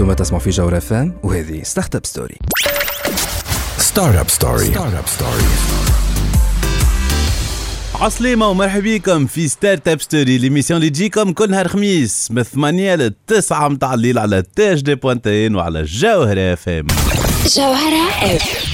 أنتم تسمعوا في جوهرة اف ام وهذه ستارت اب ستوري ستارت اب ستوري ستارت اب ستوري عسلامة ومرحبا بكم في Startup Story l'émission اللي تجيكم كل نهار خميس من 8 ل 9 متاع الليل على تاج دي بوانتين وعلى جوهرة اف ام جوهرة اف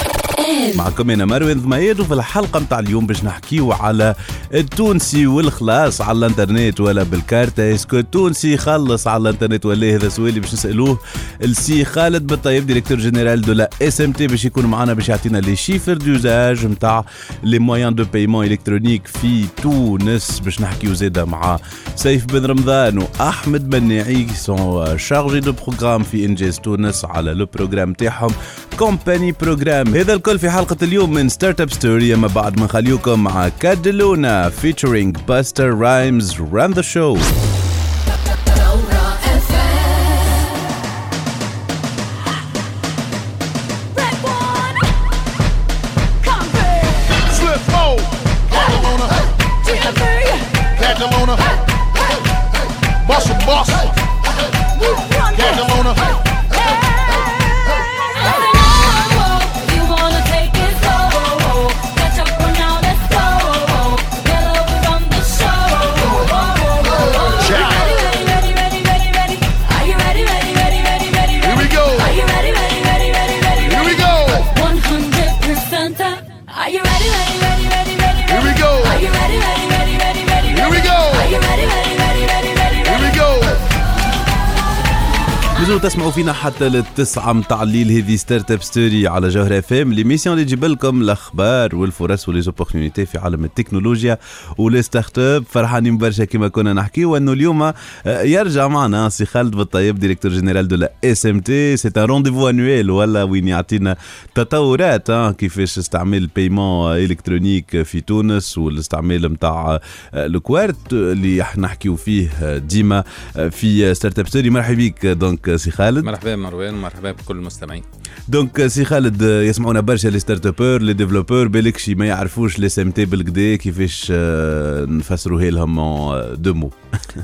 معكم أنا مروان ضميد وفي الحلقة متاع اليوم باش نحكيو على التونسي والخلاص على الإنترنت ولا بالكارتة est-ce que التونسي يخلص على الإنترنت ولا هذا سؤال باش نسألوه السي خالد بالطيب directeur général de la SMT باش يكون معنا باش يعطينا les chiffres d'usage نتاع les moyens de paiement électronique في تونس. باش نحكيو زاده مع سيف بن رمضان وأحمد بناعي sont chargés de programme في إنجاز تونس على le programme تاعهم Company Program هذا الكل في حلقة اليوم من Startup Story أما بعد ما نخليكم مع كادلونا featuring Busta Rhymes Run the Show فينا حتى للتسعة متاع الليل هذه Startup Story على جوهرة أف إم. l'émission اللي تجيب لكم الأخبار والفرص و les opportunités في عالم التكنولوجيا و les startups فرحانين برشا كما كنا نحكي وأنه اليوم آه، يرجع معنا سي خالد بالطيب directeur général de la SMT c'est un rendez-vous annuel ولا وين يعطينا تطورات آه، كيفاش استعمال ال paiement électronique في تونس والاستعمال نتاع ال cartes اللي إحنا نحكيو فيه آه، ديما آه، في Startup Story. مرحبا بك donc سي خالد. مرحبا مروان ومرحبا بكل المستمعين. donc سي خالد يسمعونا برشا les startuppeurs les développeurs بالك شي ما يعرفوش la SMT بالكدا كيفاش آه، نفسروها لهم deux mots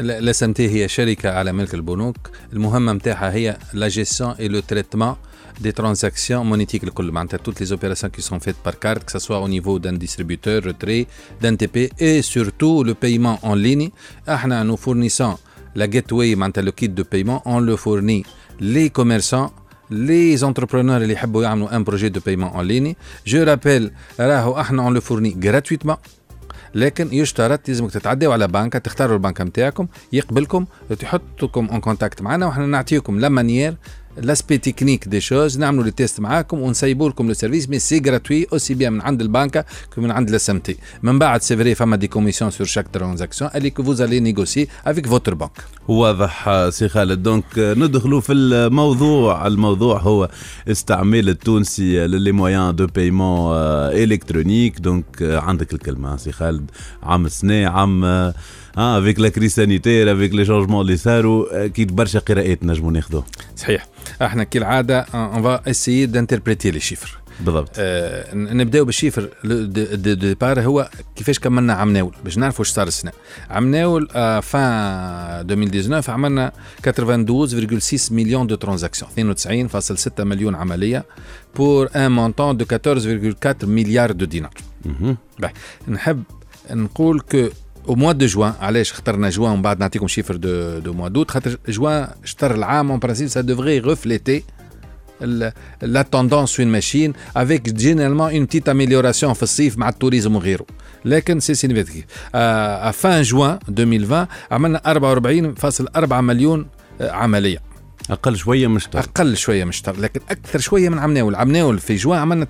ال SMT هي شركه على ملك البنوك المهمه نتاعها هي la gestion et le traitement des transactions monétiques الكل معناتها toutes les opérations qui sont faites par carte que ce soit au niveau d'un distributeur retrait d'un TP et surtout le paiement en ligne. إحنا nous fournissons la gateway معناتها le kit de paiement on le fournit les commerçants les entrepreneurs اللي يحبوا يعملوا un projet de paiement en ligne. Je rappelle راهو إحنا on le fournit gratuitement. لكن يشترط لازمك تتعداو على بنكه تختاروا البنكه نتاعكم يقبلكم تحطكم en contact معنا وحنا نعطيكم la manière l'aspect technique des choses نعملوا les tests معاكم ونسيبوا لكم le service mais c'est gratuit aussi bien من عند البنكة que من عند ال SMT من بعد c'est vrai فما des commissions sur chaque transaction اللي que vous allez négocier avec votre banque واضح سي خالد. donc آه، ندخلوا في الموضوع. الموضوع هو استعمال التونسي ل les moyens de paiement électronique donc عندك الكلمة سي خالد. عام السنة عام آه افيك لا كريس سانيتير افيك لي شونجمون اللي صاروا أكيد برشا قراءات نجموا ناخذوه صحيح. إحنا كالعادة on va essayer d'interpréter les chiffres بالضبط. آه نبداو بال chiffres. départ هو كيفاش كملنا عام ناول باش نعرفوا واش صار السنة. عام ناول آه fin 2019 عملنا 92,6 millions de transactions 92.6 مليون عملية pour un montant de 14,4 milliards de dinars نحب نقول que au mois de juin علاش اخترنا جوان ومن بعد نعطيكم chiffres de deux mois d'août خاطر جوان شطر العام en principe ça devrait refléter la tendance une machine avec généralement une petite amélioration في الصيف مع ال tourisme وغيره لكن c'est significatif آه fin juin 2020 عملنا 44.4 مليون آه، عمليه أقل شوية مش طيب. أقل شوية من شطر. لكن أكثر شوية من عام الأول عام الأول في جوان عملنا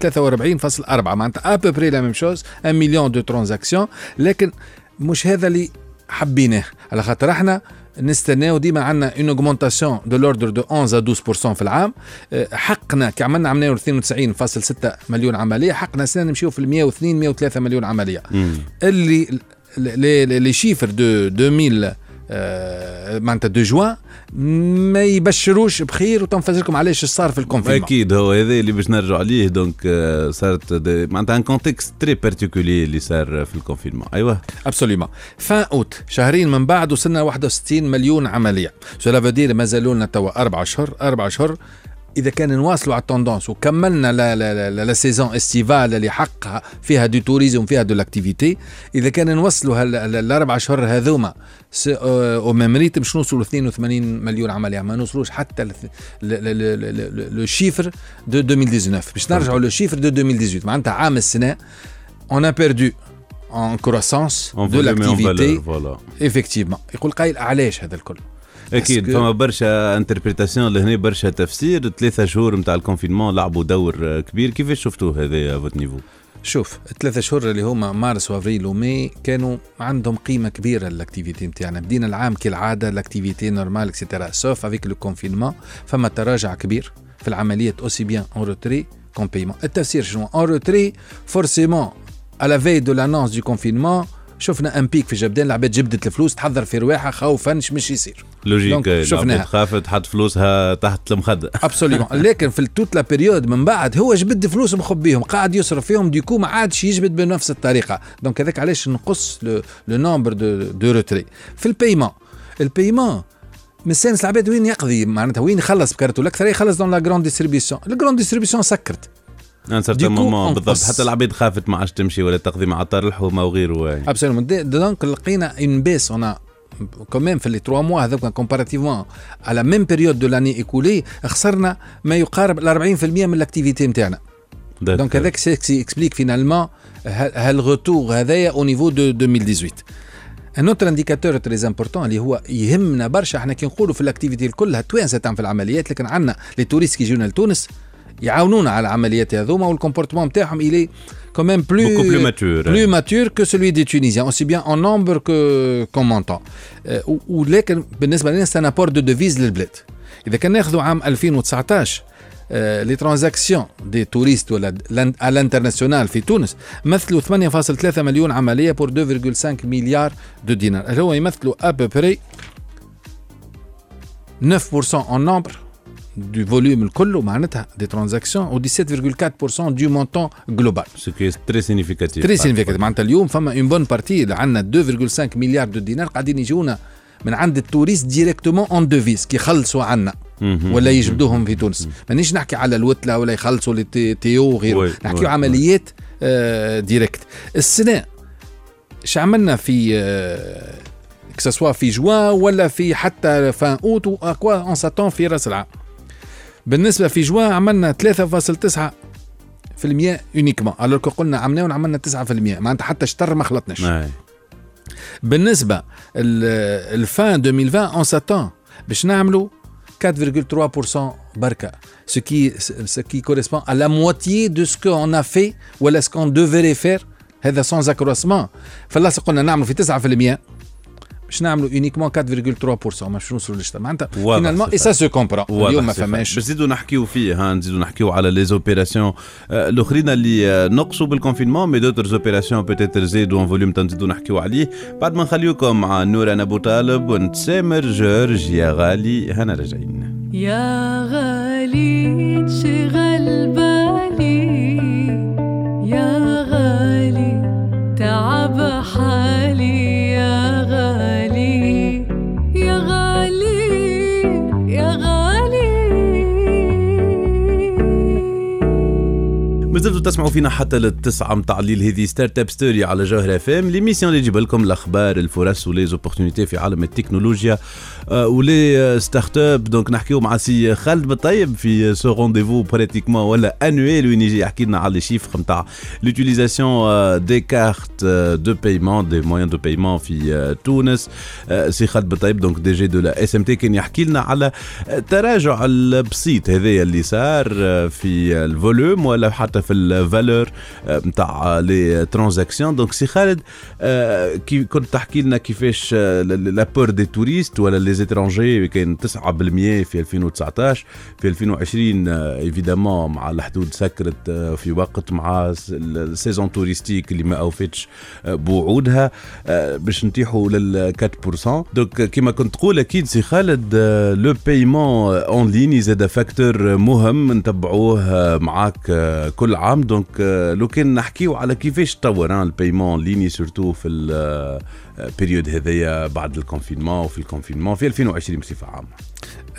43.4 معناتها à peu près la même chose 1 million de transactions لكن مش هذا اللي حبيناه على خاطر إحنا نستناو ديما عندنا une augmentation de l'ordre de 11 à 12% في العام. أه، حقنا كي عملنا عملنا 92.6 مليون عملية حقنا سنة نمشيو في ال 102 103 مليون عملية. اللي les chiffres de آه، معناتها de juin ما يبشروش بخير وتنفذ لكم. علاش صار في ال confinement؟ أكيد هو هذا اللي باش نرجعوا عليه. donc آه، صارت معناتها ان كونتكست تري بارتيكولي اللي صار في ال confinement. أيوه. absolument fin août شهرين من بعد وصلنا 61 مليون عملية. cela فو مازالوا لنا توا أربع اشهر أربع اشهر إذا كان نواصلوا على ال tendance وكملنا la la la, la saison estivale اللي حقها فيها du tourisme فيها de l'activité إذا كان نوصلوا الأربع اشهر هذوما au même rythme باش نوصلوا؟ 82 مليون عملية. ما نوصلوش حتى le chiffre de 2019 باش نرجعوا le chiffre de 2018 معناتها عام السنة en croissance En de volume et en l'activité. valeur, voilà. effectivement. يقول قايل علاش هذا الكل؟ أكيد. فما برشا interprétations لهنا برشا تفسير. ثلاثة شهور نتاع ال confinement لعبوا دور كبير. كيفاش شفتوه هذا à votre niveau شوف الثلاثة شهور اللي هما مارس وافريل وماي كانوا عندهم قيمة كبيرة ال activité نتاعنا بدينا العام كالعادة ال activité normale et cetera sauf avec le confinement فما تراجع كبير في العمليات aussi bien en retrait qu'en paiement التفسير شنو؟ en retrait forcément على في de l'annonce du confinement شفنا un pic في جبدان العباد جبدت الفلوس تحضر في رواحها خوفا مش يصير. logique شفناها. خافت حط فلوسها تحت المخدة. absolument لكن في toute la période من بعد هو جبد فلوس مخبيهم؟ قاعد يصرف فيهم du coup ما عادش يجبد بنفس الطريقة. donc هذاك علاش نقص le nombre de de retraits في ال paiement ال paiement مستانس العباد وين يقضي؟ معناتها وين يخلص بكارته الأكثر يخلص dans la grande distribution ال grande distribution سكرت. un certain moment بالضبط. حتى العباد خافت ما عادش تمشي ولا تقضي مع عطار الحومه وغيره يعني. absolument donc لقينا une baisse en كمان في les 3 mois هذوك comparativement على même période de l'année écoulée خسرنا ما يقارب ال 40% من ال activité نتاعنا donc هذاك s'explique finalement هال retour هذايا au niveau de 2018 un autre indicateur très important اللي هو يهمنا برشا إحنا كي نقولوا في ال activité كلها توانسه تعمل في العمليات لكن عندنا les touristes كي يجونا لتونس يعاونونا على العمليات هذوما وال comportement نتاعهم اللي quand même plus, Beaucoup plus mature. plus mature que celui des Tunisiens, aussi bien en nombre que qu'en montant. Euh, و- ولكن بالنسبة لنا c'est un apport de devises للبلاد. إذا كان ناخذوا عام 2019 les transactions des touristes ولا على ال international في تونس مثلوا 8.3 مليون عملية pour 2.5 milliards de dinars اللي هو يمثلوا à peu près 9% en nombre du volume الكل معناتها des transactions و 17.4% du montant global. ce qui est très significatif très significatif معناتها اليوم فما une bonne partie اللي عندنا 2.5 milliards de dinars قاعدين يجونا من عند ال touristes directement en devises كي يخلصوا عنا. ولا يجبدوهم في تونس. مانيش نحكي على الوتلة ولا يخلصوا لي تي- تيو وغيره. oui، نحكي عمليات آه directes السنة إيش عملنا في آه que ce soit في جوان ولا في حتى fin août ou à quoi on s'attend في رأس العام؟ بالنسبة في جوان عملنا 3.9 في المية uniquement alors قلنا عملنا عملنا 9 في المية. معناتها حتى شطر ما خلطناش. أي. بالنسبة ال fin 2020 on s'attend باش نعملوا 4,3% بركة. Ce qui ce qui correspond à la moitié de ce qu'on a fait ولا ce qu'on devrait faire. هذا sans accroissement. فلاصق قلنا نعملوا في 9% باش نعملوا uniquement 4,3% مش نوصلوا للشطر معناتها finalement اي. ça se comprend اليوم ما. فماش. باش نزيدوا نحكيو فيه ها نزيدوا نحكيو على les opérations الأخرين اللي آه، نقصوا بال confinement mais d'autres opérations peut-être زادوا en volume تنزيدوا نحكيو عليه. بعد ما نخليوكم مع نوران أبو طالب ونتسامر جورج يا غالي هنا راجعين يا غالي تشغل بالي مازلتوا تسمعوا فينا حتى للتسعة متاع الليل هذه Startup Story على جوهر اف ام l'émission اللي تجيب لكم الأخبار الفرص و les opportunités في عالم التكنولوجيا. آه، و les آه، start-up donc نحكيو مع سي خالد بالطيب في ce rendez-vous pratiquement ولا annuel وين يجي يحكي لنا على les chiffres نتاع l'utilisation des cartes de paiement des moyens de paiement في آه، تونس آه، سي خالد بالطيب donc DG de la SMT كان يحكي لنا على التراجع البسيط هذايا اللي صار آه، في ال volume ولا حتى في ال valeur نتاع les transactions donc سي خالد آه، كي كنت تحكي لنا كيفاش l'apport des touristes ولا les étrangers كان 9% في 2019 في 2020 évidemment مع الحدود سكرت في وقت مع ال saison touristique اللي ما اوفتش بوعودها باش نتيحوا لل 4% donc كما كنت تقول أكيد سي خالد le paiement en ligne زاد facteur مهم نتبعوه معاك كل عام donc لو كان نحكيو على كيفاش تطور ال paiement en ligne surtout في ال période هذايا بعد ال confinement وفي ال confinement في 2020 بصفة عامة.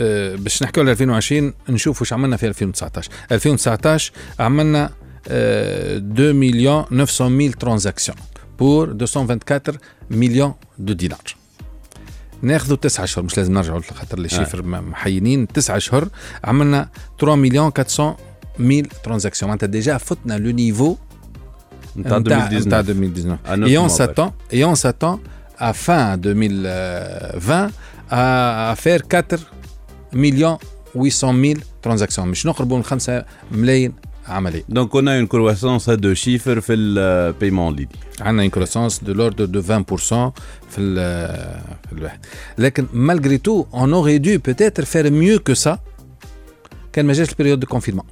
آه، باش نحكيو على 2020 نشوفوا واش عملنا في 2019 2019 عملنا آه، 2 millions 900 mille transactions pour 224 millions de dinars ناخذوا تسعة اشهر مش لازم نرجعوا خاطر les chiffres م- محينين. تسعة اشهر عملنا 3 millions 400 mille transactions معناتها déjà فتنا لو نيفو نتاع نتاع 2019 2019 À neuf et on mois, s'attend et on s'attend à fin 2020 à, à faire 4 millions 800 000 transactions مش نقربوا من 5 ملايين عمليه دونك on a une croissance à deux chiffres في البايمون ليني عندنا une croissance de l'ordre de 20% في ال في الواحد لكن malgré tout on aurait dû peut-être faire mieux que ça كان ما جاش البريود دو كونفينمون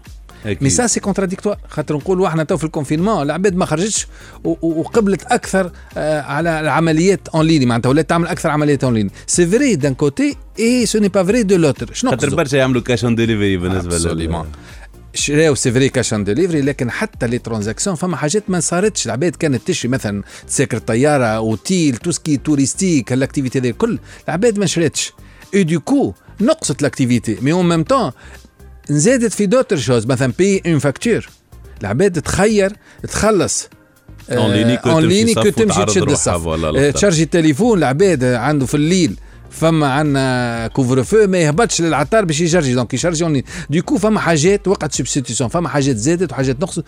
مي سا سي كونتراديكتوار خاطر نقولوا إحنا تو في ال confinement العباد ما خرجتش وقبلت أكثر آه، على العمليات en ligne معناتها ولات تعمل أكثر عمليات en ligne c'est vrai d'un côté et ce n'est pas vrai de l'autre شنو خاطر؟ برشا يعملوا cash on delivery بالنسبة absolument شراو c'est vrai cash on delivery لكن حتى les transactions فما حاجات ما صارتش العباد كانت تشري مثلا تساكر طيارة اوتيل توسكي توريستيك الأكتيفيتي هذه الكل العباد ما شراتش et du coup نقصت ال activité mais en même temps نزادت في d'autres choses مثلا paiement facture. العباد تخير تخلص. en ligne que تمشي ligne que تمشي تشد الصف. آه،. تشارجي التليفون العباد عنده في الليل فما عندنا couvre-feu ما يهبطش للعطار باش يشارجي donc يشارجي en ligne du coup فما حاجات وقعت substitutions فما حاجات زادت وحاجات نقصت.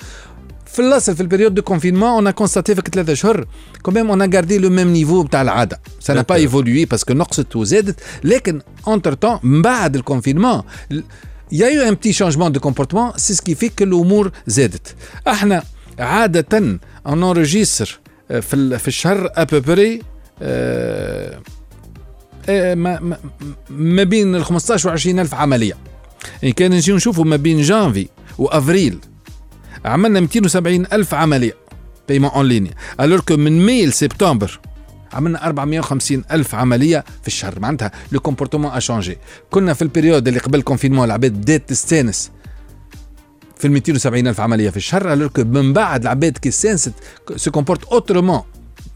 في الأصل في ال période de confinement on constatait في ثلاثة اشهر quand même on gardait le même niveau بتاع العادة. ça n'a pas évolué parce que نقصت وزادت. لكن entre-temps من بعد ال confinement y a eu un petit changement de comportement ce qui fait que الأمور زادت إحنا عاده on enregistre في في الشهر à peu près ما, ما, بين ال 15 و 20 الف عمليه يعني كان نجي نشوفوا ما بين جانفي وافريل عملنا 270 الف عمليه paiement en ligne alors que من ماي لسبتمبر عملنا 450 ألف عملية في الشهر. معناتها le comportement a changé كنا في ال période اللي قبل ال confinement العباد بدات تستانس في ال 270 ألف عملية في الشهر alors que من بعد العباد كي استانست se comporte autrement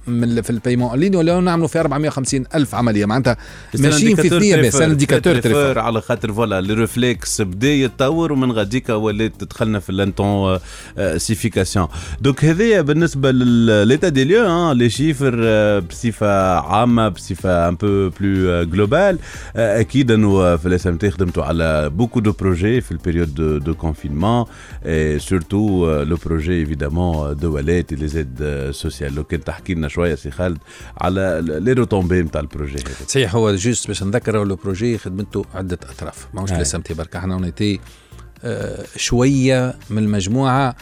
من في ال paiement en ligne ولا نعملوا في 450 ألف عملية. معناتها ماشيين في ثنيه بس indicateur très fort على خاطر voilà les réflexes بدا يتطور ومن غاديك ولات دخلنا في ال intensification. donc هذايا بالنسبة لل état des lieux les chiffres آه، بصفة عامة بصفة un peu plus globale أكيد أنه في ال SMT خدمتوا على beaucoup de projets في ال période de, de confinement سورتو لو بروجي ايفيدامون دو والات لي زيد سوسيال لو كان تحكي لنا شوية سي خالد على لي روتومبي نتاع البروجي هذا. صحيح هو جوست باش نذكر لو بروجي خدمته عدة أطراف. ماهوش أي. لسه برك إحنا اونيتي شوية من المجموعة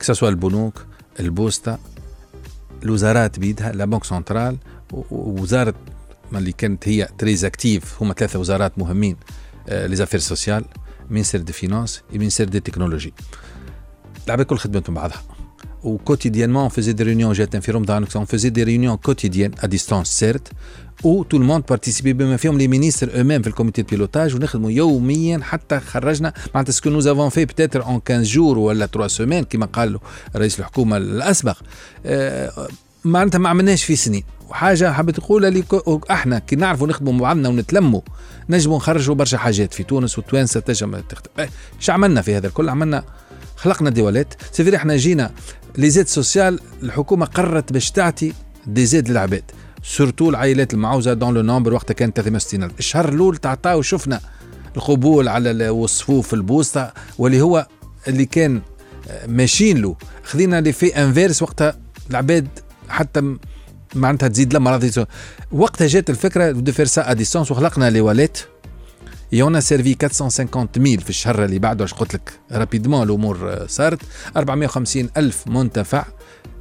كسوا البنوك البوسطه الوزارات بيدها لا بنك سنترال ووزارة ما اللي كانت هي تريز اكتيف هما ثلاثة وزارات مهمين les affaires sociales ministère des finances ministère des technologies العباد كل خدمتهم بعضها. و quotidiennement on faisait des réunions جات في رمضان on faisait des réunions quotidiennes à distance certes où tout le monde participait. بما فيهم les ministres eux-mêmes في ال comité de pilotage ونخدموا يوميا حتى خرجنا معناتها ce que nous avons fait peut-être en 15 jours ولا 3 semaines كما قال رئيس الحكومة الاسبق معناتها ما عملناش في سنين وحاجه حبيت نقولها لي إحنا كي نعرفوا نخدموا مع بعضنا ونتلموا نجموا نخرجوا برشا حاجات في تونس والتوانسه تنجم تخدم إيش عملنا في هذا الكل عملنا خلقنا des wallets. c'est vrai إحنا جينا les aides sociales الحكومة قررت باش تعطي des aides للعباد surtout العائلات المعوزة dont le nombre وقتها كانت 360 ألف. الشهر الأول تعطاو شفنا القبول على ال- والصفوف البوسطة واللي هو اللي كان آه، ماشيين له. خذينا l'effet inverse وقتها العباد حتى معناتها تزيد لما وقتها جات الفكرة de faire ça à distance وخلقنا les wallets et on a servi 450 000 في الشهر اللي بعده. اش قلت لك؟ rapidement الأمور آه، صارت. 450 ألف منتفع.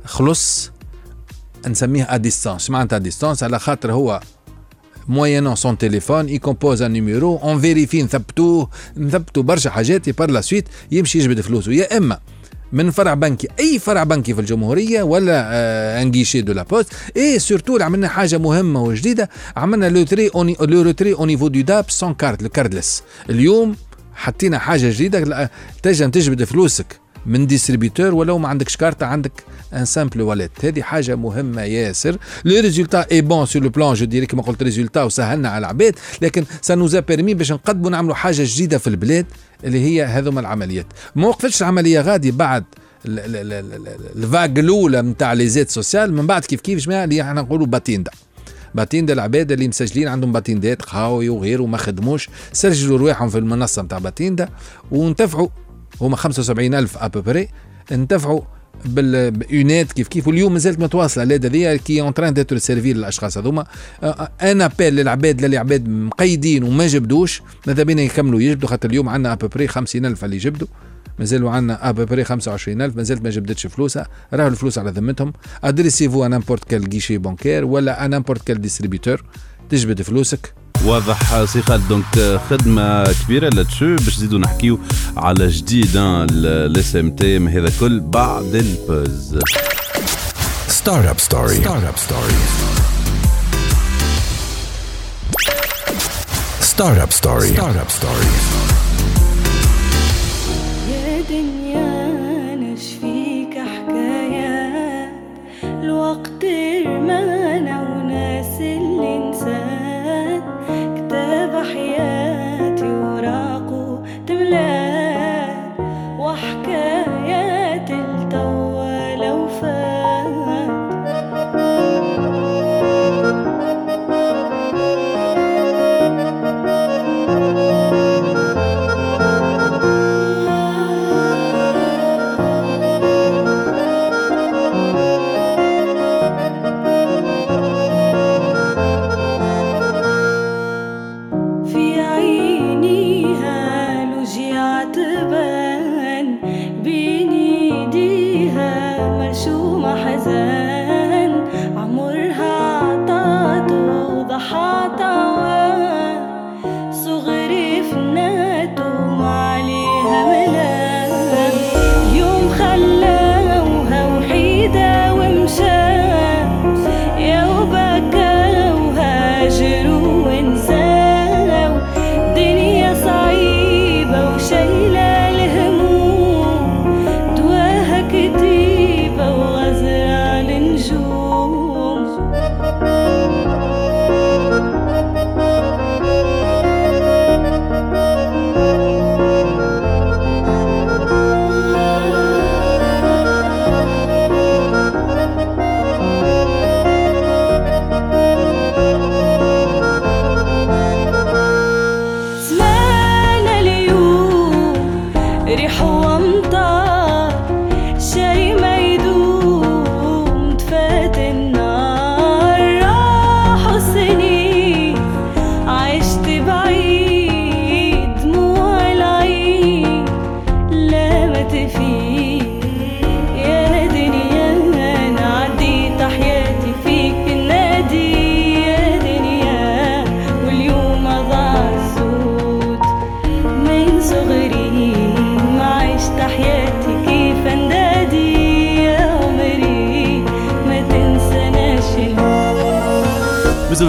خلص. نسميه à distance معناتها distance على خاطر هو moyennant son téléphone il compose un numéro on vérifie نثبتوه. نثبتوا برشا حاجات par la suite يمشي يجبد فلوسه. يا إما من فرع بنكي أي فرع بنكي في الجمهورية ولا آه un guichet de la Poste. et surtout عملنا حاجة مهمة وجديدة عملنا le retrait le retrait au niveau de DAB sans carte ال cardless اليوم حطينا حاجة جديدة تنجم تجبد فلوسك. من distributeur ولو ما عندكش كارت عندك un simple wallet هذه حاجة مهمة ياسر. le résultat est bon sur le plan je dirais كما قلت résultat وسهلنا على العباد. لكن ça nous a permis باش نقدموا نعملوا حاجة جديدة في البلاد اللي هي هذوما العمليات. ما وقفتش العملية غادي بعد ال- ال- ال- ال- ال- ال phase الأولى نتاع les aides sociales من بعد كيف كيف جماعة اللي إحنا نقولوا باتيندا. باتيندا العباد اللي مسجلين عندهم باتيندات قهاوي وغيره ما خدموش. سجلوا رواحهم في المنصة نتاع باتيندا وانتفعوا هما 75 ألف à peu près انتفعوا بالإعانات كيف كيف واليوم مازالت متواصلة. l'aide هذيا qui est en train d'être servie للأشخاص هذوما. un appel للعباد اللي عباد مقيدين وما جبدوش. ماذا بينا يكملوا؟ يجبدوا خاطر اليوم عندنا à peu près 50 ألف اللي جبدوا. مازالوا عندنا ابوبري 25000 مازالت ما جبدتش فلوسها. راهو الفلوس على ذمتهم. adressez-vous à n'importe quel guichet bancaire ولا à n'importe quel distributeur تجبد فلوسك. واضح سي خالد donc خدمة كبيرة لاتشو باش نزيدو نحكيو على جديد ال SMT هذا كل بعد ال pause Startup Story. Startup Story. Startup Story. Startup Story. يا دنيا نشفيك حكايات الوقت رمانا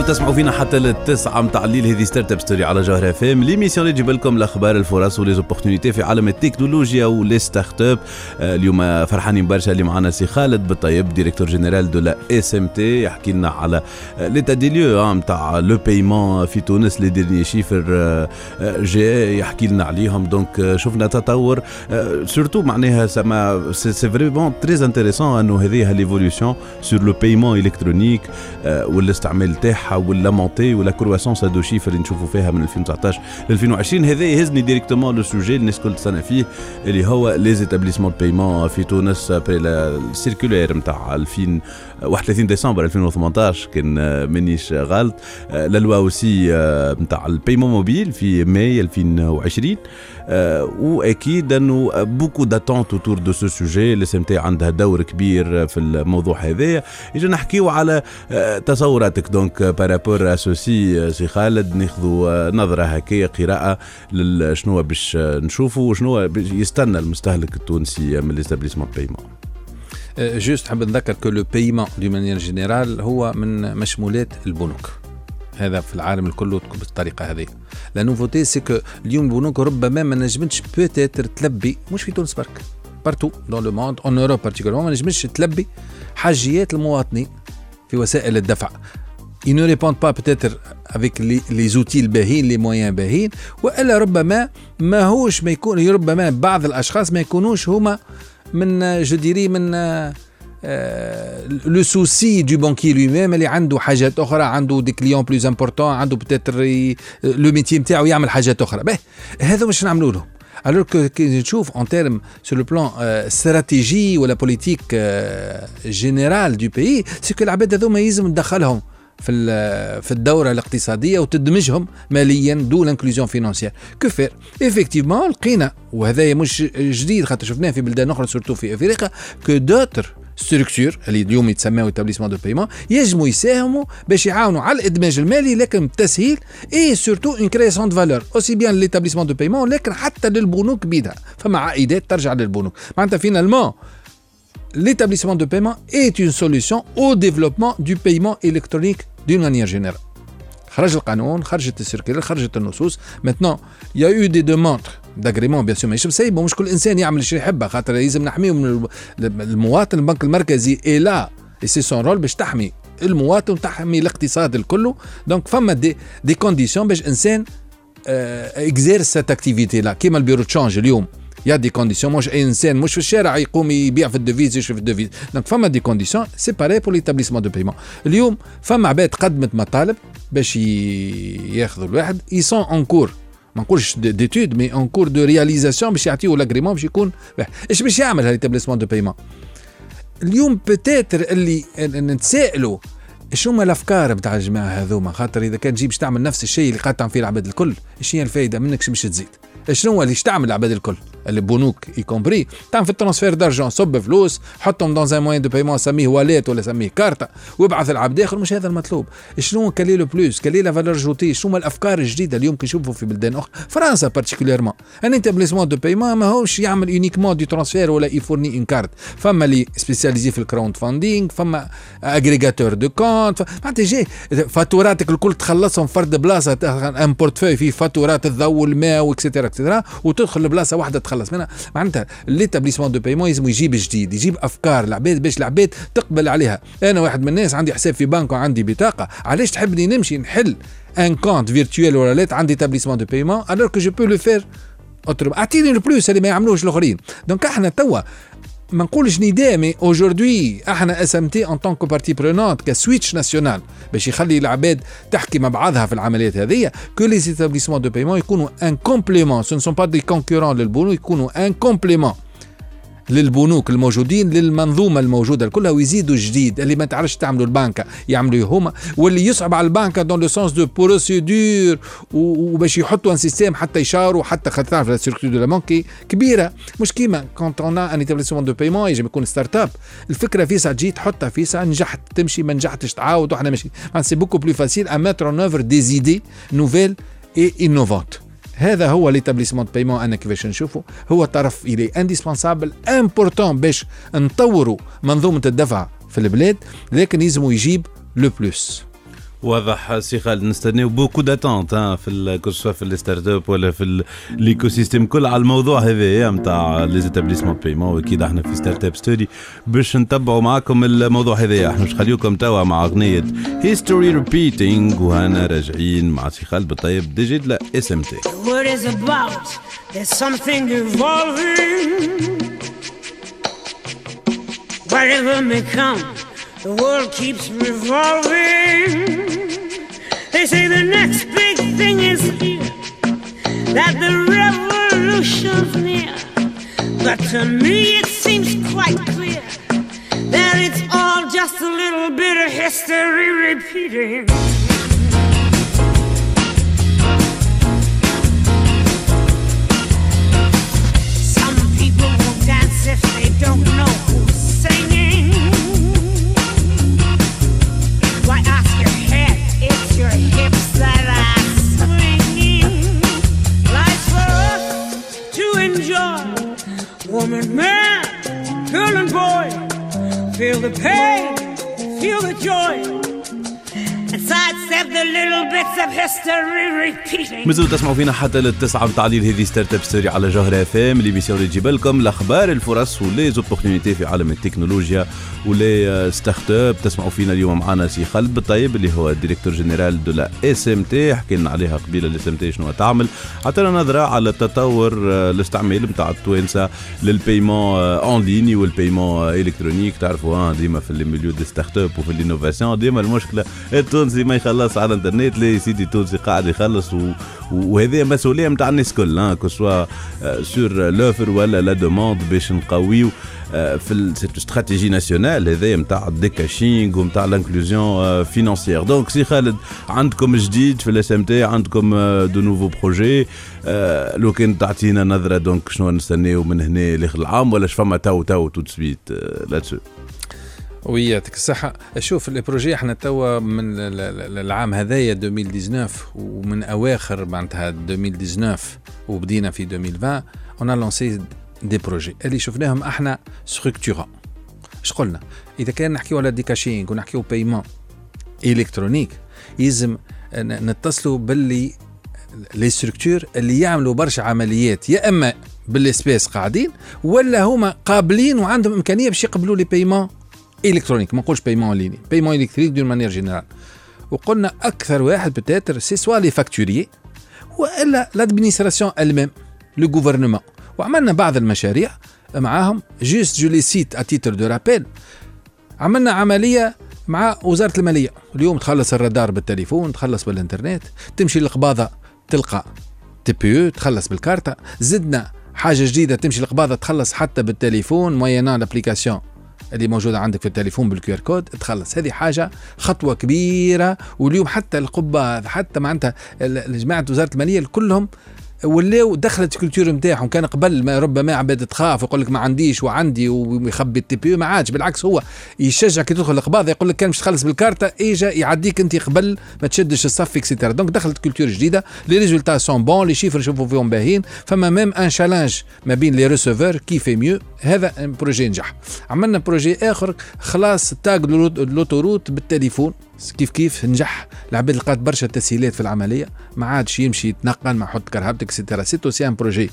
تسمعوا فينا حتى للتسعة متاع الليل هذه Startup Story على جوهر اف ام l'émission اللي تجيب لكم الأخبار الفرص و les opportunités في عالم التكنولوجيا و les startups. آه، اليوم فرحانين برشا اللي معنا سي خالد بالطيب directeur général de la SMT يحكي لنا على l'état des lieux نتاع le paiement في تونس les derniers chiffres جاي يحكي لنا عليهم. donc آه، شفنا تطور surtout معناها سما c'est vraiment très intéressant انه هذه l'évolution sur le paiement électronique آه، والإستعمال تاعها و la montée و la croissance هادو chiffres اللي نشوفوا فيها من 2019 ل 2020 هذا يهزني directement le sujet الناس كل تستنى فيه اللي هو les établissements paiement في تونس après ال circulaire نتاع 31 ديسمبر 2018 كان مانيش غلط la loi aussi نتاع ال paiement mobile في ماي 2020 آه، واكيد انه beaucoup d'attentes autour de ce sujet ال SMT عندها دور كبير في الموضوع هذايا اجا نحكيو على تصوراتك donc par rapport à ceci سي خالد ناخذوا نظرة هكايا قراءة شنو باش نشوفوا وشنو يستنى المستهلك التونسي من les établissements paiement juste حاب نذكر que le paiement de manière générale هو من مشمولات البنوك. هذا في العالم الكل بالطريقة هذه. la nouveauté c'est que اليوم البنوك ربما ما نجمتش peut-être تلبي مش في تونس برك partout dans le monde en Europe particulièrement ما نجمش تلبي حاجيات المواطنين في وسائل الدفع. Ils ne répondent pas peut-être avec les, les outils الباهين les moyens باهين والا ربما ماهوش ما يكون ربما بعض الاشخاص ما يكونوش هما من je dirais من le souci du banquier lui-même اللي عنده حاجات أخرى عنده des clients plus importants عنده peut-être le métier نتاعو يعمل حاجات أخرى. به هذا باش نعملوا لهم. alors كي نشوف en termes sur le plan stratégique ولا politique générale du pays c'est que العباد هذوما يلزم ندخلهم في في الدورة الاقتصادية وتدمجهم ماليا de l'inclusion financière que faire effectivement لقينا وهذا مش جديد خاطر شفناه في بلدان أخرى surtout في أفريقيا que d'autres structures اللي اليوم يتسموا établissements de paiement يجموا يساهموا باش يعاونوا على الإدماج المالي لكن بتسهيل et surtout une création de valeur aussi bien l'établissement de paiement لكن حتى للبنوك بيدها. فما عائدات ترجع للبنوك. معناتها finalement l'établissement de paiement est une solution au développement du paiement électronique d'une manière générale. خرج القانون خرجت ال circulaire خرجت النصوص maintenant il y a eu des demandes d'agrément bien sûr ماهيش مسيبه مش كل انسان يعمل اللي يحبه خاطر لازم نحميه من المواطن البنك المركزي et là c'est son rôle باش تحمي المواطن وتحمي الاقتصاد الكل donc فما des des conditions باش انسان exerce cette activité là كيما ال bureau change اليوم y a des conditions مش اي انسان مش في الشارع يقوم يبيع في ال devises يشري في ال devises donc فما des conditions c'est pareil pour l'établissement de paiement اليوم فما عباد قدمت مطالب باش ياخذوا الواحد sont en cours ما نقولش d'étude mais en cours de réalisation باش يعطيو l'agrément باش يكون إيش باش يعمل ها l'établissement de paiement اليوم peut-être اللي نتسائلوا شو هما الافكار بتاع الجماعه هذوما خاطر اذا كان تجيب تعمل نفس الشيء اللي قاعد تعمل فيه العباد الكل إيش هي الفائده منك باش تزيد شنو هو اللي تعمل العباد الكل؟ البنوك y compris تعمل في ال transfert d'argent صب فلوس حطهم dans un moyen de paiement سميه wallet ولا سميه كارتا وابعث العبد آخر مش هذا المطلوب. شنو quel est le plus quelle est la valeur ajoutée شنو الأفكار الجديدة اليوم كنشوفوا في بلدان أخرى؟ فرنسا particulièrement un établissement de paiement ماهوش يعمل uniquement des transferts ولا ي fournit une carte فما اللي spécialisé في ال crowdfunding فما agrégateur de comptes معناتها جي فاتوراتك الكل تخلصهم فرد بلاصة un portefeuille فيه فاتورات الضوء والماء و et cetera et cetera وتدخل لبلاصة واحدة تخلص منها. معناتها l'établissement de paiement لازم يجيب جديد يجيب أفكار العباد باش العباد تقبل عليها. أنا واحد من الناس عندي حساب في بنك وعندي بطاقة علاش تحبني نمشي نحل un compte virtuel ولا wallet عند établissement de paiement alors que je peux le faire أعطيني ال plus اللي ما يعملوش الآخرين. donc إحنا توا ما نقولش نداء mais aujourd'hui إحنا SMT en tant que partie prenante que switch national باش يخلي العباد تحكي مع بعضها في العمليات هذه que les établissements de paiement يكونوا un complément ce ne sont pas des concurrents للبنوك يكونوا un complément للبنوك الموجودين للمنظومة الموجودة كلها ويزيدوا جديد. اللي ما تعرفش تعملوا البنكة يعملوا هما. واللي يصعب على البنكة dans le sens de procédures وباش يحطوا un système حتى يشاروا حتى خاطر تعرف structure دولة كبيرة. مش كيما كونت اون ان ايتابليسمون دو بايمون يجب يكون ستارت اب الفكرة فيسا تجي تحطها فيسا نجحت. تمشي ما نجحتش تعاود وإحنا ماشي c'est beaucoup plus facile à mettre en œuvre des idées nouvelles et innovantes هذا هو l'établissement de paiement أنا كيفاش نشوفه. هو طرف il est indispensable important باش نطوروا منظومة الدفع في البلاد لكن يلزموا يجيب le plus واضح سي خالد نستناو beaucoup d'attentes في que ce soit في ال startup ولا في ال écosystème كل على الموضوع هذا نتاع les établissements paiement وأكيد إحنا في Startup Story باش نتبعوا معاكم الموضوع هذا إحنا باش نخليوكم توا مع أغنية History Repeating وهنا راجعين مع سي خالد بالطيب DG la SMT. Whatever may come, the world keeps revolving. They say the next big thing is here, that the revolution's near. But to me it seems quite clear that it's all just a little bit of history repeating. Some people won't dance if they don't know who's singing. Woman, man, girl, and boy. Feel the pain, feel the joy. Sidestep مازلتوا تسمعوا فينا حتى للتسعة متاع الليل. هذه Startup Story على Jawhara FM l'émission اللي تجيب لكم الأخبار الفرص و les opportunités في عالم التكنولوجيا و les startups تسمعوا فينا اليوم معنا سي خالد بالطيب اللي هو ال directeur général de la SMT حكي لنا عليها قبيلة ال SMT شنو تعمل. عطينا نظرة على التطور آه، الاستعمال نتاع التوانسة لل paiement en ligne وال paiement électronique تعرفوا آه، ديما في ال milieu des startups وفي ال innovation ديما المشكلة التونسي ما يخلص على الانترنت لا سيدي تونسي؟ قاعد يخلص و... وهذه مسؤولية نتاع الناس الكل que sur l'offre ولا la demande باش نقويو آه، في ال stratégie nationale هذايا نتاع ال decashing ونتاع l'inclusion financière donc سي خالد عندكم جديد في ال SMT عندكم de nouveaux projets لو كان تعطينا نظرة donc شنو نستناو من هنا لآخر العام ولا فما tout tout tout de suite لاتسو oui يعطيك الصحة شوف ال projets إحنا توا من ال- ال- العام هذايا 2019 ومن أواخر معناتها 2019 وبدينا في 2020 on lançait des projets. اللي شفناهم أحنا structurants اش قلنا؟ إذا كان نحكيو على decashing ونحكيو paiement électronique يلزم نتصلوا باللي les structures اللي يعملوا برشا عمليات يا إما بال espèces قاعدين ولا هما قابلين وعندهم إمكانية باش يقبلوا les paiements électroniques ما نقولش paiement en ligne paiement électronique d'une manière générale وقلنا أكثر واحد peut-être c'est soit les facturiers وإلا l'administration même le gouvernement وعملنا بعض المشاريع معاهم. juste je les cite à titre de rappel عملنا عملية مع وزارة المالية. اليوم تخلص الرادار بالتليفون تخلص بالإنترنت تمشي للقباضة تلقى TPE تخلص بالكارتة. زدنا حاجة جديدة تمشي للقباضة تخلص حتى بالتليفون moyennant l'application اللي موجودة عندك في التليفون بال QR code. تخلص. هذه حاجة خطوة كبيرة واليوم حتى القبة حتى معناتها جماعة وزارة المالية كلهم ولاو دخلت ال culture نتاعهم كان قبل ما ربما عباد تخاف ويقول لك ما عنديش وعندي ويخبي ال TPE ما عادش بالعكس هو يشجعك كي تدخل القباضه يقول لك كان مش تخلص بالكارتة إجا يعديك أنت قبل ما تشدش الصف et cetera donc دخلت culture جديدة les résultats sont bons les chiffres نشوفوا فيهم باهيين فما même un challenge ما بين les receveurs qui fait mieux هذا projet نجح. عملنا projet آخر خلاص péage l'autoroute بالتليفون. كيف كيف نجح العباد لقات برشا تسهيلات في العملية. ما عادش يمشي يتنقل ما يحط كرهبتك et cetera c'est aussi un projet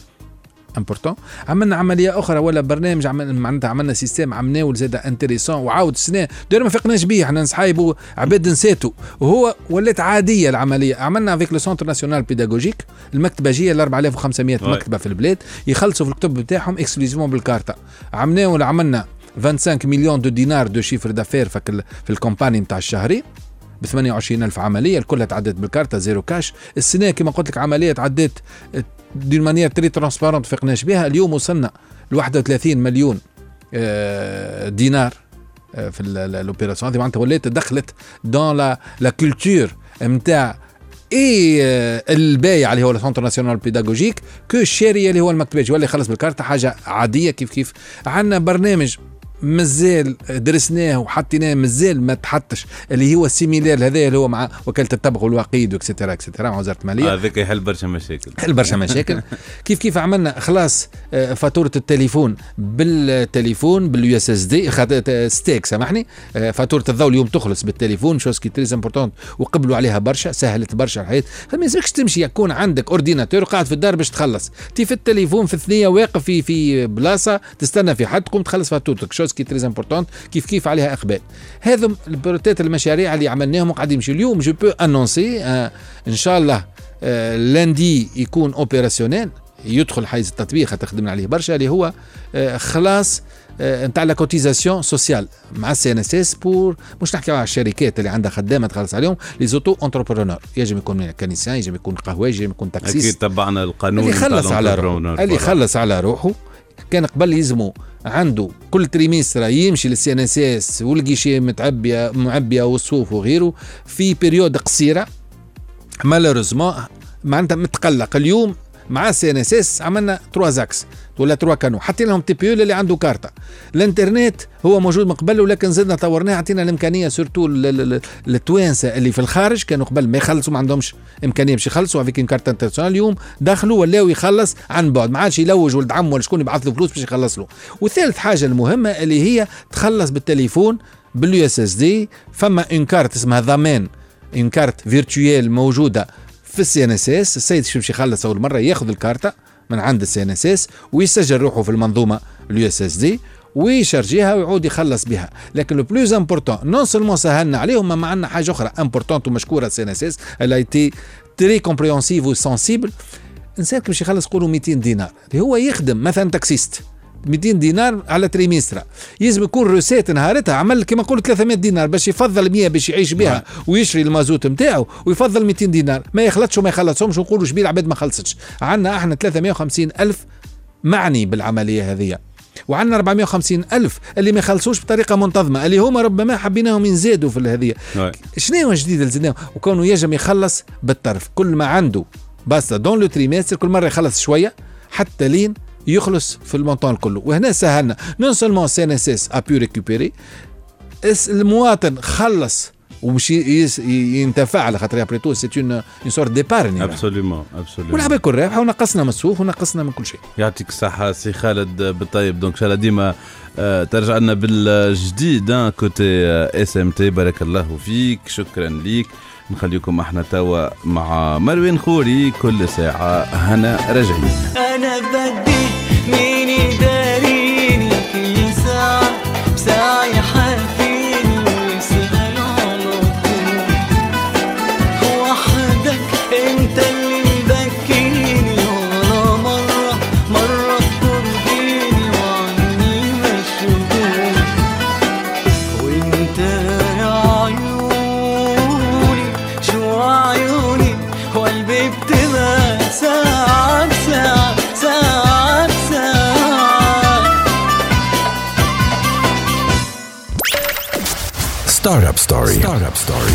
important عملنا عملية أخرى ولا برنامج عمل معناتها عملنا système عملناه زاد intéressant وعاود السنة dernière ما فقناش بيه إحنا نصحايبوا عباد نساتو. وهو ولات عادية العملية. عملنا avec le Centre National Pédagogique المكتبة جيه ال 4500 Ouais. مكتبة في البلاد. يخلصوا في الكتب بتاعهم exclusivement بالكارتا عملناه ولا عملنا 25 مليون de dinars de chiffre d'affaires في ال campagne نتاع الشهرين ب 28 ألف عملية الكل تعدت بالكارتة zéro cash. السنة كما قلت لك عملية تعدت d'une manière très transparente فقناش بها اليوم وصلنا ل 31 مليون آه، دينار آه، في ال opération هذه معناتها ولات دخلت dans la la culture نتاع إي آه، البايع اللي هو ال Centre National Pédagogique que الشاري اللي هو المكتبات ولا يخلص بالكارتة حاجة عادية كيف كيف؟ عندنا برنامج مازال درسناه وحطيناه مازال ما تحطش اللي هو ال similaire هذا اللي هو مع وكالة التبغ والوقيد و et cetera et cetera مع وزارة المالية. هذاك يحل برشا مشاكل. حل برشا مشاكل. كيف كيف عملنا؟ خلاص آه، فاتورة التليفون بالتليفون بال USSD STEG سامحني. آه، فاتورة الضوء اليوم تخلص بالتليفون chose qui est très importante وقبلوا عليها برشا سهلت برشا الحياة. فما يلزمكش تمشي يكون عندك ordinateur وقاعد في الدار باش تخلص. تي في التليفون في ثنيه واقف في في بلاصة تستنى في حد تقوم تخلص فاتورتك. chose qui est très importante كيف كيف عليها إقبال هذم البروتات المشاريع اللي عملناهم وقاعد يمشي اليوم je peux annoncer آه ان شاء الله آه lundi يكون opérationnel يدخل حيز التطبيق خدمنا عليه برشا اللي هو آه، خلاص نتاع la cotisation sociale مع ال CNSS pour مش نحكي على الشركات اللي عندها خدامة تخلص عليهم les auto-entrepreneurs ينجم يكون كنيسان ينجم يكون قهوجي ينجم يكون taxiste أكيد تبعنا القانون اللي يخلص على. روحه اللي. يخلص على روحه كان قبل يلزموا عنده كل trimestre يمشي للسي إن إس إس والجيشي متعبيه معبية والصوف وغيره في période قصيرة. malheureusement معناتها متقلق. اليوم مع ال CNSS عملنا trois axes. ولا trois canaux حطينا لهم TPE اللي عنده كارتا الإنترنت هو موجود من قبل ولكن زدنا طورناه عطينا الإمكانية surtout التوانسة اللي في الخارج. كانوا قبل ما يخلصوا ما عندهمش إمكانية باش يخلصوا. avec une carte internationale اليوم. دخلوا ولاو يخلص عن بعد. ما عادش يلوج ولد عم ولا شكون يبعث له فلوس باش يخلص له. وثالث حاجة المهمة اللي هي تخلص بالتليفون بال USSD فما une carte اسمها ضمان une carte virtuelle موجودة في ال CNSS. السيد باش يخلص اول مرة ياخذ الكارتة من عند ال CNSS ويسجل روحه في المنظومة ال USSD ويشارجيها ويعود يخلص بها. لكن le plus important non seulement سهلنا عليهم ما عندنا حاجة أخرى importante ومشكورة ال CNSS été très compréhensive و sensible انسان باش يخلص قولوا 200 دينار. اللي هو يخدم مثلا taxiste 200 دينار على trimestre يلزم يكون recette نهارتها عمل كما نقول 300 دينار باش يفضل 100 باش يعيش بها ويشري المازوت نتاعو ويفضل 200 دينار. ما يخلطش وما يخلصهمش ونقولوا شبيه العباد ما خلصتش. عندنا إحنا 350 ألف معني بالعملية هذه. وعندنا 450 ألف اللي ما يخلصوش بطريقة منتظمة اللي هما ربما حبيناهم ينزادوا في هذه. Ouais. شنو هو الجديد اللي زدناه؟ وكونه يجم يخلص بالطرف. كل ما عنده باستا dans le trimestre كل مرة يخلص شوية حتى لين يخلص في ال montant كله. وهنا سهلنا. non seulement CNSS a pu récupérer المواطن خلص ومش ينتفع على خاطر après tout c'est une une sorte d'épargne absolument absolument والعباد كل رابحه ونقصنا من السوق ونقصنا من كل شيء. يعطيك الصحة سي خالد بالطيب. donc ان شاء الله ديما آه، ترجع لنا بالجديد côté SMT بارك الله فيك شكرا ليك. نخليكم إحنا توا مع مروان خوري كل ساعة. هنا راجعين أنا بدي مين يداريني كل ساعة بساعة Startup Story. Startup Story.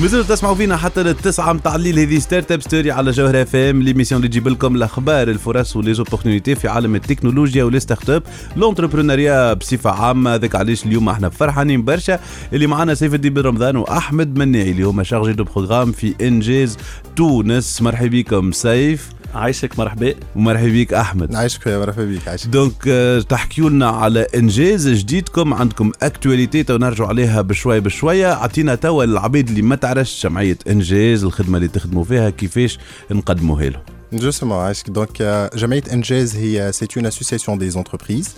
مازلتوا تسمعوا فينا حتى للتسعة متاع الليل هذه Startup Story على جوهر FM l'émission اللي تجيب لكم الأخبار الفرص و les opportunités في عالم التكنولوجيا و les startups l'entrepreneuriat بصفة عامة. هذاك علاش اليوم إحنا فرحانين برشا. اللي معنا سيف الدين بن رمضان واحمد مناعي. اللي هما chargés de programmes في انجاز تونس مرحبا بكم سيف. عايشك مرحبا ومرحبا بك أحمد. عايشك يا مرحبا بك عايشك. donc آه، تحكيوا لنا على إنجاز جديدكم عندكم actualités تو نرجعوا عليها بشوي بشوية. أعطينا توا العباد اللي ما تعرفش جمعيه إنجاز الخدمة اللي تخدموا فيها كيفاش نقدموها لهم Justement, عايشك. donc euh, Jamaït Engez, هي- c'est une association des entreprises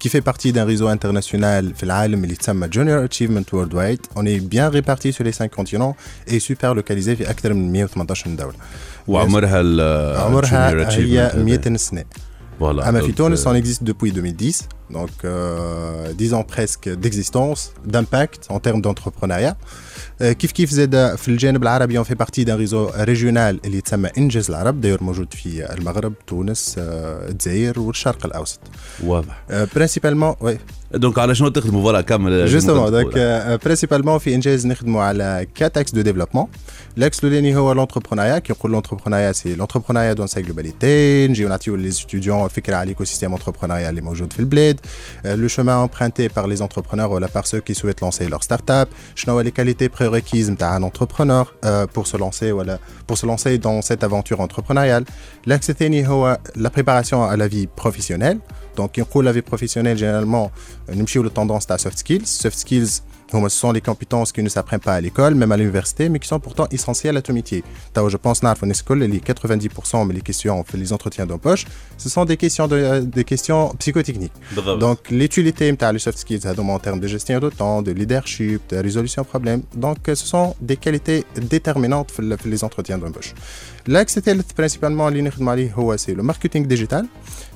qui fait partie d'un réseau international في العالم اللي تسمى Junior Achievement Worldwide. On est bien répartis sur les cinq continents et super localisés في أكثر من 118 دولة. وعمرها ال عمرها junior achievement هي هذا. 200 سنة. Voilà, أما في donc, تونس euh, on existe depuis 2010 donc euh, 10 ans presque d'existence d'impact en termes d'entrepreneuriat آه، كيف كيف زاد في الجانب العربي؟ on fait partie d'un réseau régional اللي تسمى انجاز العرب داير موجود في المغرب تونس آه، الجزائر والشرق الأوسط. واضح. principalement oui donc على شنو تخدموا؟ voilà كمل justement شنو donc principalement في إنجاز نخدموا على quatre axes de développement ال axe الاولاني هو l'entrepreneuriat كي نقول l'entrepreneuriat c'est l'entrepreneuriat dans sa globalité نجيو نعطيو les étudiants فكره على ال écosystème entrepreneurial اللي موجود في البلاد لو chemin emprunté par les entrepreneurs ولا par ceux qui souhaitent lancer leur start-up. شنو هو les qualités prérequises نتاع un entrepreneur euh, pour se lancer ولا pour se lancer dans cette aventure entrepreneuriale l'axe الثاني هو la préparation à la vie professionnelle donc كي نقول la vie professionnelle généralement نمشيو للتوندونس تاع soft skills soft skills ce sont des compétences qui ne s'apprennent pas à l'école, même à l'université, mais qui sont pourtant essentielles à ton métier. Donc, je pense que les 90% des questions, les entretiens d'embauche, ce sont des questions, de, euh, des questions psychotechniques. Donc, l'utilité les soft skills en termes de gestion de temps, de leadership, de résolution de problèmes. Donc, ce sont des qualités déterminantes pour les entretiens d'embauche. L'axe الثالث principalement اللي نخدم عليه هو c'est le marketing digital.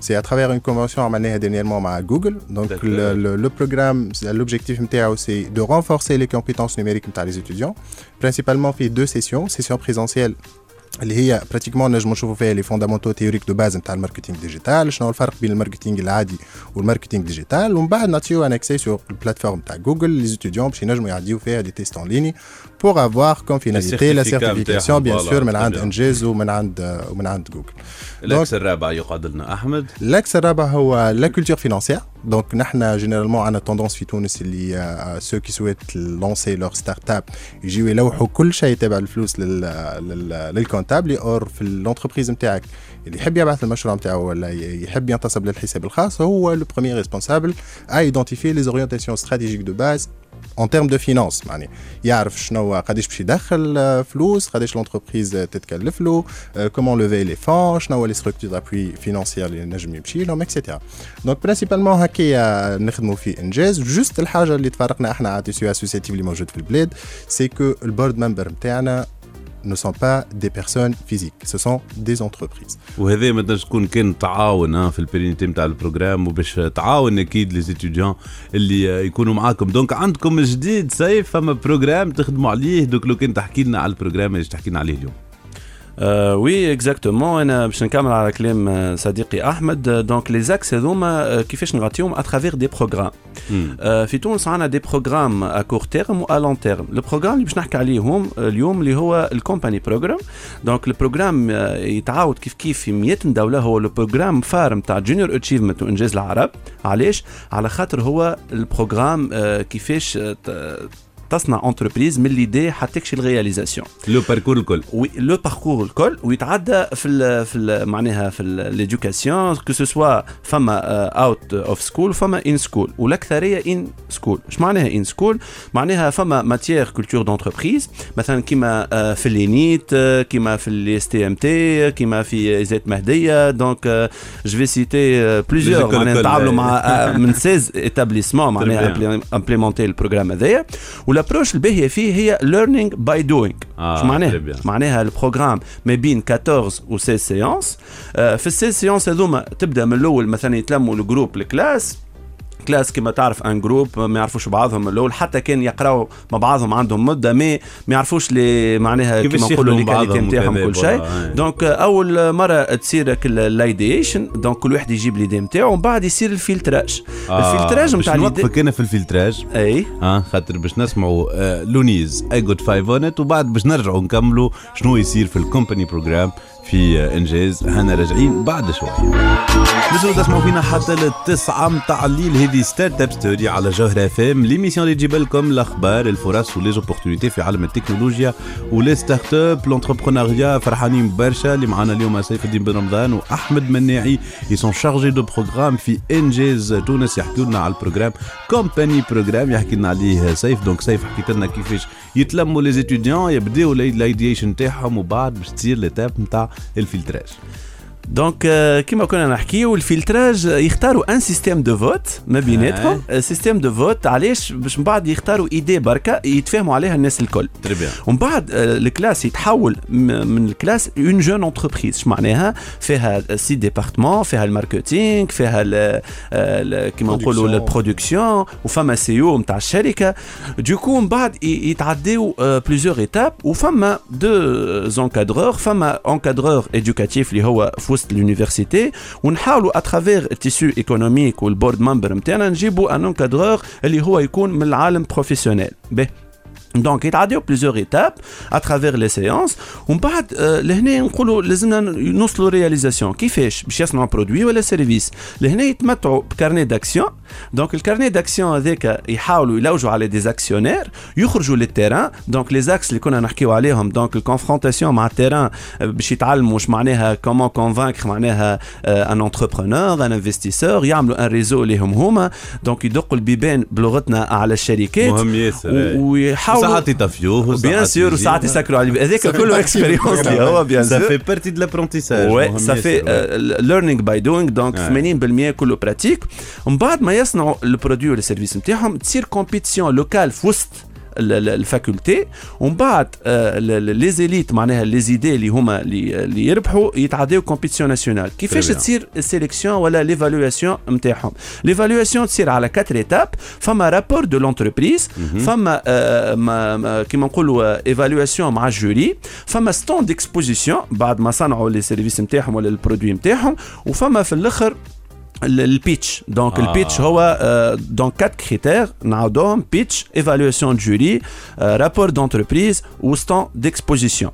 C'est à travers une convention عملناها dernièrement مع Google. Donc D'accord. le, le, le programme, c'est- l'objectif نتاعو c'est de renforcer les compétences numériques نتاع les étudiants. Principalement fait deux sessions, session présentielle اللي هي pratiquement نجمو نشوفوا فيها les fondamentaux théoriques de base نتاع ال marketing digital شنو هو الفرق بين ال marketing العادي وال marketing digital ومن بعد نعطيو un accès sur ال plateforme تاع Google les étudiants باش ينجموا يعديو فيها des tests en ligne pour avoir comme finalité la certificat certification bien متاعهم، sûr من عند bien. انجاز ومن عند ومن عند Google ال axe الرابع يقعد لنا احمد L'axe الرابع هو la culture financière. Donc, نحن généralement عندنا tendance في تونس اللي آه، ceux qui souhaitent lancer leur start-up يجيو يلوحوا كل شيء تابع الفلوس لل لل لل comptable or في ال entreprise نتاعك اللي يحب يبعث المشروع نتاعو ولا يحب ينتصب للحساب الخاص هو le premier responsable à identifier les orientations stratégiques de base en termes de finance معني يعرف شنو قداش باش يدخل فلوس قداش l'entreprise تتكلف له comment lever les fonds شنو les structures d'appui financières اللي نجم يمشي لهم et cetera donc principalement هكايا نخدموا في انجاز juste الحاجة اللي تفرقنا إحنا على tissu associatif اللي موجود في البلاد c'est que ال board members نتاعنا ne sont pas des personnes physiques, ce sont des entreprises. وهذا ما تنجم تكون كان تعاون ها في ال pérennité نتاع ال programme وباش تعاون أكيد les étudiants اللي آه، يكونوا معاكم. donc عندكم جديد سيف فما programme تخدموا عليه. donc لو كان تحكي لنا على البروجرام اللي تحكي لنا عليه اليوم. آه oui exactement أنا باش نكمل على كلام صديقي احمد donc les axes هذوما كيفاش نغطيهم à travers des programmes في تونس عندنا des programmes à court terme و long terme ال programmes اللي باش نحكي عليهم اليوم اللي هو ال Company Program donc ال programme يتعاود كيف كيف في 100 دوله هو ال programme phare نتاع Junior Achievement وانجاز العرب علاش على خاطر هو ال programme كيفاش تصنع entreprise من l'idée حتى تكشي ال réalisation le parcours الكل. oui le parcours الكل ويتعدى في ال في ال معناها في l'éducation que ce soit فما out of school فما in school والأكثرية in school اش معناها in school معناها فما matière culture d'entreprise مثلا كيما آه، في l'ENIT آه، كيما في ال ISTMT كيما في ISET مهدية. donc je vais citer plusieurs معناها نتعاملوا. مع آه، من 16 établissements معناها. implémenté ال programme هذايا. وال approche الباهيه فيه هي learning by doing اش معناها. معناها ال programme؟ ما بين 14 و 16 séances آه، في ال 16 séances هذوما تبدأ من الأول مثلا يتلموا ال groupe ال classe classe كما تعرف un groupe ما يعرفوش بعضهم الأول حتى كان يقراوا مع بعضهم عندهم مدة ما ما يعرفوش لي معناها كما نقولوا لي يخدموا qualité بعضهم نتاعهم كل شيء. donc آه، أول مرة تصير ال idéation donc كل واحد يجيب l'idée نتاعو ومن بعد يصير ال filtrage. ال filtrage باش نتاع نوقفك أنا في الفلتراج. أي. آه خاطر باش نسمعوا آه لونيز اي جود فايف اون ات وبعد باش نرجعوا نكملوا شنو يصير في ال Company Program في إنجاز. هنا راجعين بعد شوية. نزلوا تسمعوا فينا حتى للتسعة متاع الليل. هذه Startup Story على جوهرة FM l'émission اللي تجيب لكم الاخبار الفرص و les opportunités في عالم التكنولوجيا و les startups l'entrepreneuriat فرحانين برشا اللي معنا اليوم سيف الدين بن رمضان واحمد مناعي. ils sont chargés de programme في إنجاز تونس. يحكوا لنا على ال programme Company Program يحكي لنا عليه سيف. donc سيف حكيت لنا كيفاش يتلموا les étudiants يبداو ال idéation تاعهم وبعد باش تصير l'étape نتاع ال filtrage donc آه، كيما كنا نحكيو ال filtrage آه، يختاروا un système de vote ما بيناتهم آه، système de vote علاش باش من بعد يختاروا idée برك يتفاهموا عليها الناس الكل très bien ومن بعد آه، ال classe يتحول م- من ال classe une jeune entreprise اش معناها فيها ses départements فيها ال marketing فيها ال- ال- كيما نقولوا Production. ال production وفما CEO نتاع الشركة donc من بعد ي- يتعداو plusieurs étapes وفما deux encadreurs فما encadreur éducatif اللي هو في وسط ال université ونحاولوا اترافير التيسيو ايكونوميك والبورد ممبر نتاعنا نجيبوا un encadreur اللي هو يكون من العالم professionnel به. donc يتعداو plusieurs étapes à travers les séances ومن بعد آه، لهنا نقولوا لازمنا نوصلوا réalisation كيفاش باش يصنعوا produit ولا service لهنا يتمتعوا ب carnet d'actions donc ال carnet d'actions هذاك يحاولوا يلوجوا على des actionnaires يخرجوا لل terrain donc les axes اللي كنا نحكيو عليهم donc ال confrontation مع ال terrain آه، باش يتعلموا واش معناها comment convaincre معناها un entrepreneur un investisseur يعملوا un réseau ليهم هما donc يدقوا البيبان بلغتنا على الشركات مهم ياسر و- أي. ويحاولوا ساعات يطفيوه bien sûr وساعات يسكروا على هذاك كله expérience اللي هو bien sûr ça fait partie de l'apprentissage Ouais, ça fait Learning by doing donc 80% كله pratique ومن بعد ما يصنعوا ال produit ولا ال service نتاعهم تصير compétition locale في وسط ال faculté ومن بعد les élites معناها les idées اللي هما اللي يربحوا يتعداو compétition nationale كيفاش. تصير ال sélection ولا l'évaluation نتاعهم l'évaluation تصير على 4 étapes فما rapport de l'entreprise فما آه، ما- ما- كيما نقولوا évaluation مع ال jury فما stand d'exposition بعد ما صنعوا les services نتاعهم ولا ال produit نتاعهم وفما في الأخر ال- pitch donc. ال pitch هو donc quatre critères نعاودوهم pitch évaluation jury rapport d'entreprise و stand d'exposition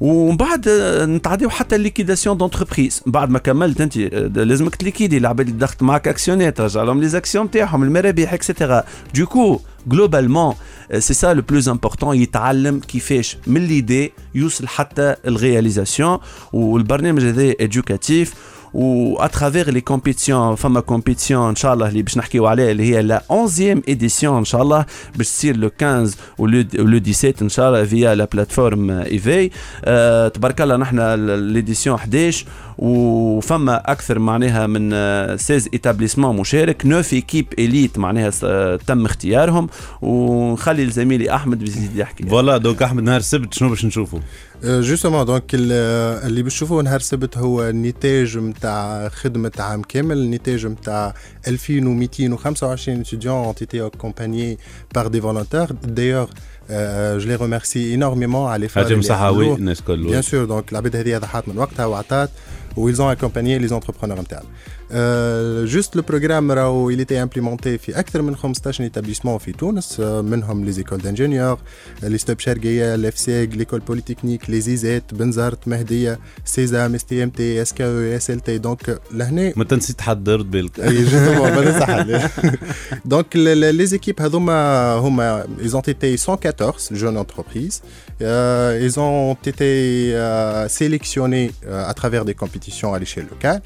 ومن بعد نتعداو حتى ال liquidation d'entreprise بعد ما كملت انت لازمك تليكيدي العباد اللي دخلت معك actionnaires ترجع لهم les actions نتاعهم المرابح et cetera donc globalement c'est ça le plus important يتعلم كيفاش من l'idée يوصل حتى ال réalisation والبرنامج هذا éducatif و à travers les compétitions فما compétition ان شاء الله اللي باش نحكيو عليها اللي هي la 11 édition ان شاء الله باش تصير le 15 ولو le 17 ان شاء الله via la plateforme Evey أه تبارك الله نحن l'édition 11 وفما أكثر معناها من آه، 16 établissements مشارك 9 équipes élites معناها تم اختيارهم ونخلي الزميلي احمد يزيد يحكي voilà donc احمد نهار السبت شنو باش نشوفوا؟ justement donc اللي باش تشوفوه نهار السبت هو النتاج نتاع خدمة عام كامل النتاج نتاع 2225 étudiants ont été accompagnés par des volontaires d'ailleurs euh, je les remercie énormément على مسحاوي عملوه. الناس الكل Bien sûr, donc العباد هذه ضحات من وقتها وعطات ont accompagné les entrepreneurs نتاعنا. Euh, juste le programme راهو il était implémenté في أكثر من 15 établissement في تونس آه، منهم les écoles d'ingénieurs les ستوب شرقية l'EFSEG l'école polytechnique les إيزات بنزرت مهدية سيزام اس تي ام تي اس كي او اس ال تي دونك لهنا ما تنسيت حضرت بالك اي جوستومون ما ننسى دونك لي زيكيب هذوما هما ils ont été 114 jeunes entreprises Euh, ils ont été euh, sélectionnés euh, à travers des compétitions à l'échelle locale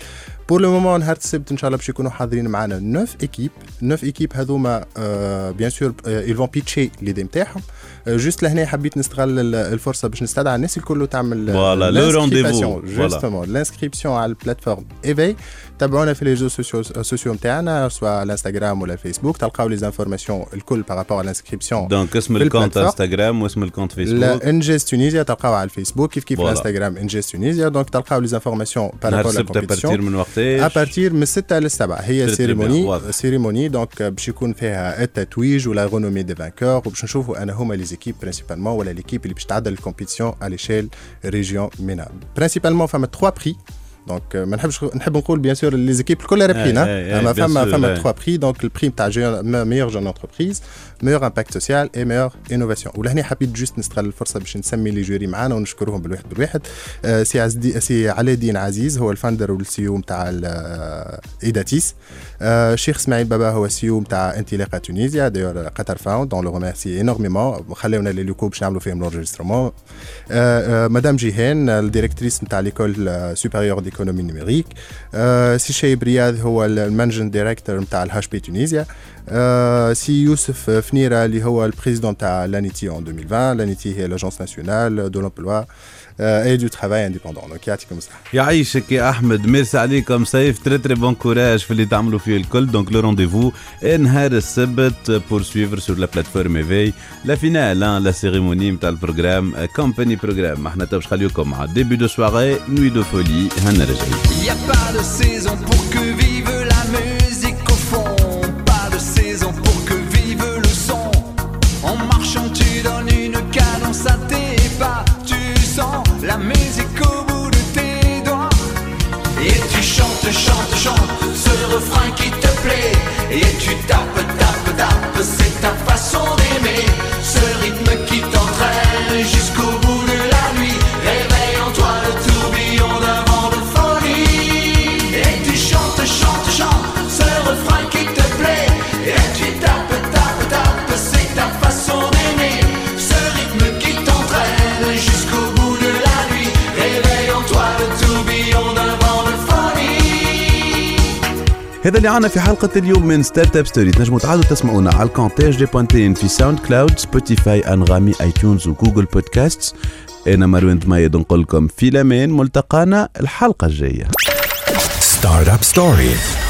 بور لو مومون نهار السبت ان شاء الله باش يكونوا حاضرين معنا 9 équipes 9 équipes هذوما bien sûr ils vont pitcher l'idée نتاعهم juste لهنا حبيت نستغل ال- الفرصه باش نستدعى الناس الكل تعمل le rendez-vous. Voilà. justement ال inscription على ال plateforme Evey تابعونا في les réseaux sociaux نتاعنا سواء الانستغرام ولا الفيسبوك تلقاو les informations الكل par rapport ال inscription donc اسم ال compte. انستغرام واسم ال compte فيسبوك لا انجاز تونيزيا تلقاو على الفيسبوك كيف كيف. الانستغرام انجاز تونيزيا donc تلقاو les informations par rapport السبت à partir لا من وقتاش à partir من 6 ل 7 هي cérémonie. cérémonie donc باش يكون فيها التتويج و la renommée des vainqueurs وباش نشوفوا أناهما les équipes principalement ولا l'équipe اللي باش تعدل ال compétition على l'échelle région MENA principalement فما 3 prix donc ما نحبش نحب نقول bien sûr les équipes الكل رابحين إيه، إيه، اما bien فما sûr, فما إيه. 3 prix donc ال prix نتاع meilleure jeune entreprise meilleur impact social et meilleure innovation ولهنا حبيت juste نستغل الفرصة باش نسمي les jurys معانا ونشكرهم بالواحد بالواحد. آه، سي عزدي سي علاء الدين عزيز هو ال founder و ال CEO نتاع إيداتيس. آه، شيخ إسماعيل بابا هو ال CEO نتاع انطلاقة تونيزيا. d'ailleurs Qatar Fund donc le remercier énormément خليونا les locaux باش نعملوا فيهم l'enregistrement مدام جيهان ال directrice نتاع l'école supérieure d'économie numérique سي شايب رياض هو ال managing director نتاع ال HP Tunisia. آه، سي يوسف فنيرة اللي هو ال président تاع l'ANETI en 2020 l'ANETI هي l'agence nationale de l'emploi et du travail indépendant donc يعطيكم الصحه يعيشك يا احمد ميرسي عليكم c'est très très bon courage في اللي تعملوا فيه الكل donc le rendez-vous نهار السبت pour suivre sur la plateforme ايفي la finale la cérémonie نتاع ال programme Company Programme إحنا تو باش نخليوكم مع Début de Soirée Nuit de folie هنا راجعين هذا اللي عنا في حلقة اليوم من Startup Story تنجموا تعادوا تسمعونا على الكونتاج دي بوانتين في SoundCloud Spotify Anghami iTunes و Google Podcasts أنا مروان دميد نقول لكم في الأمان ملتقانا الحلقة الجاية. Startup Story.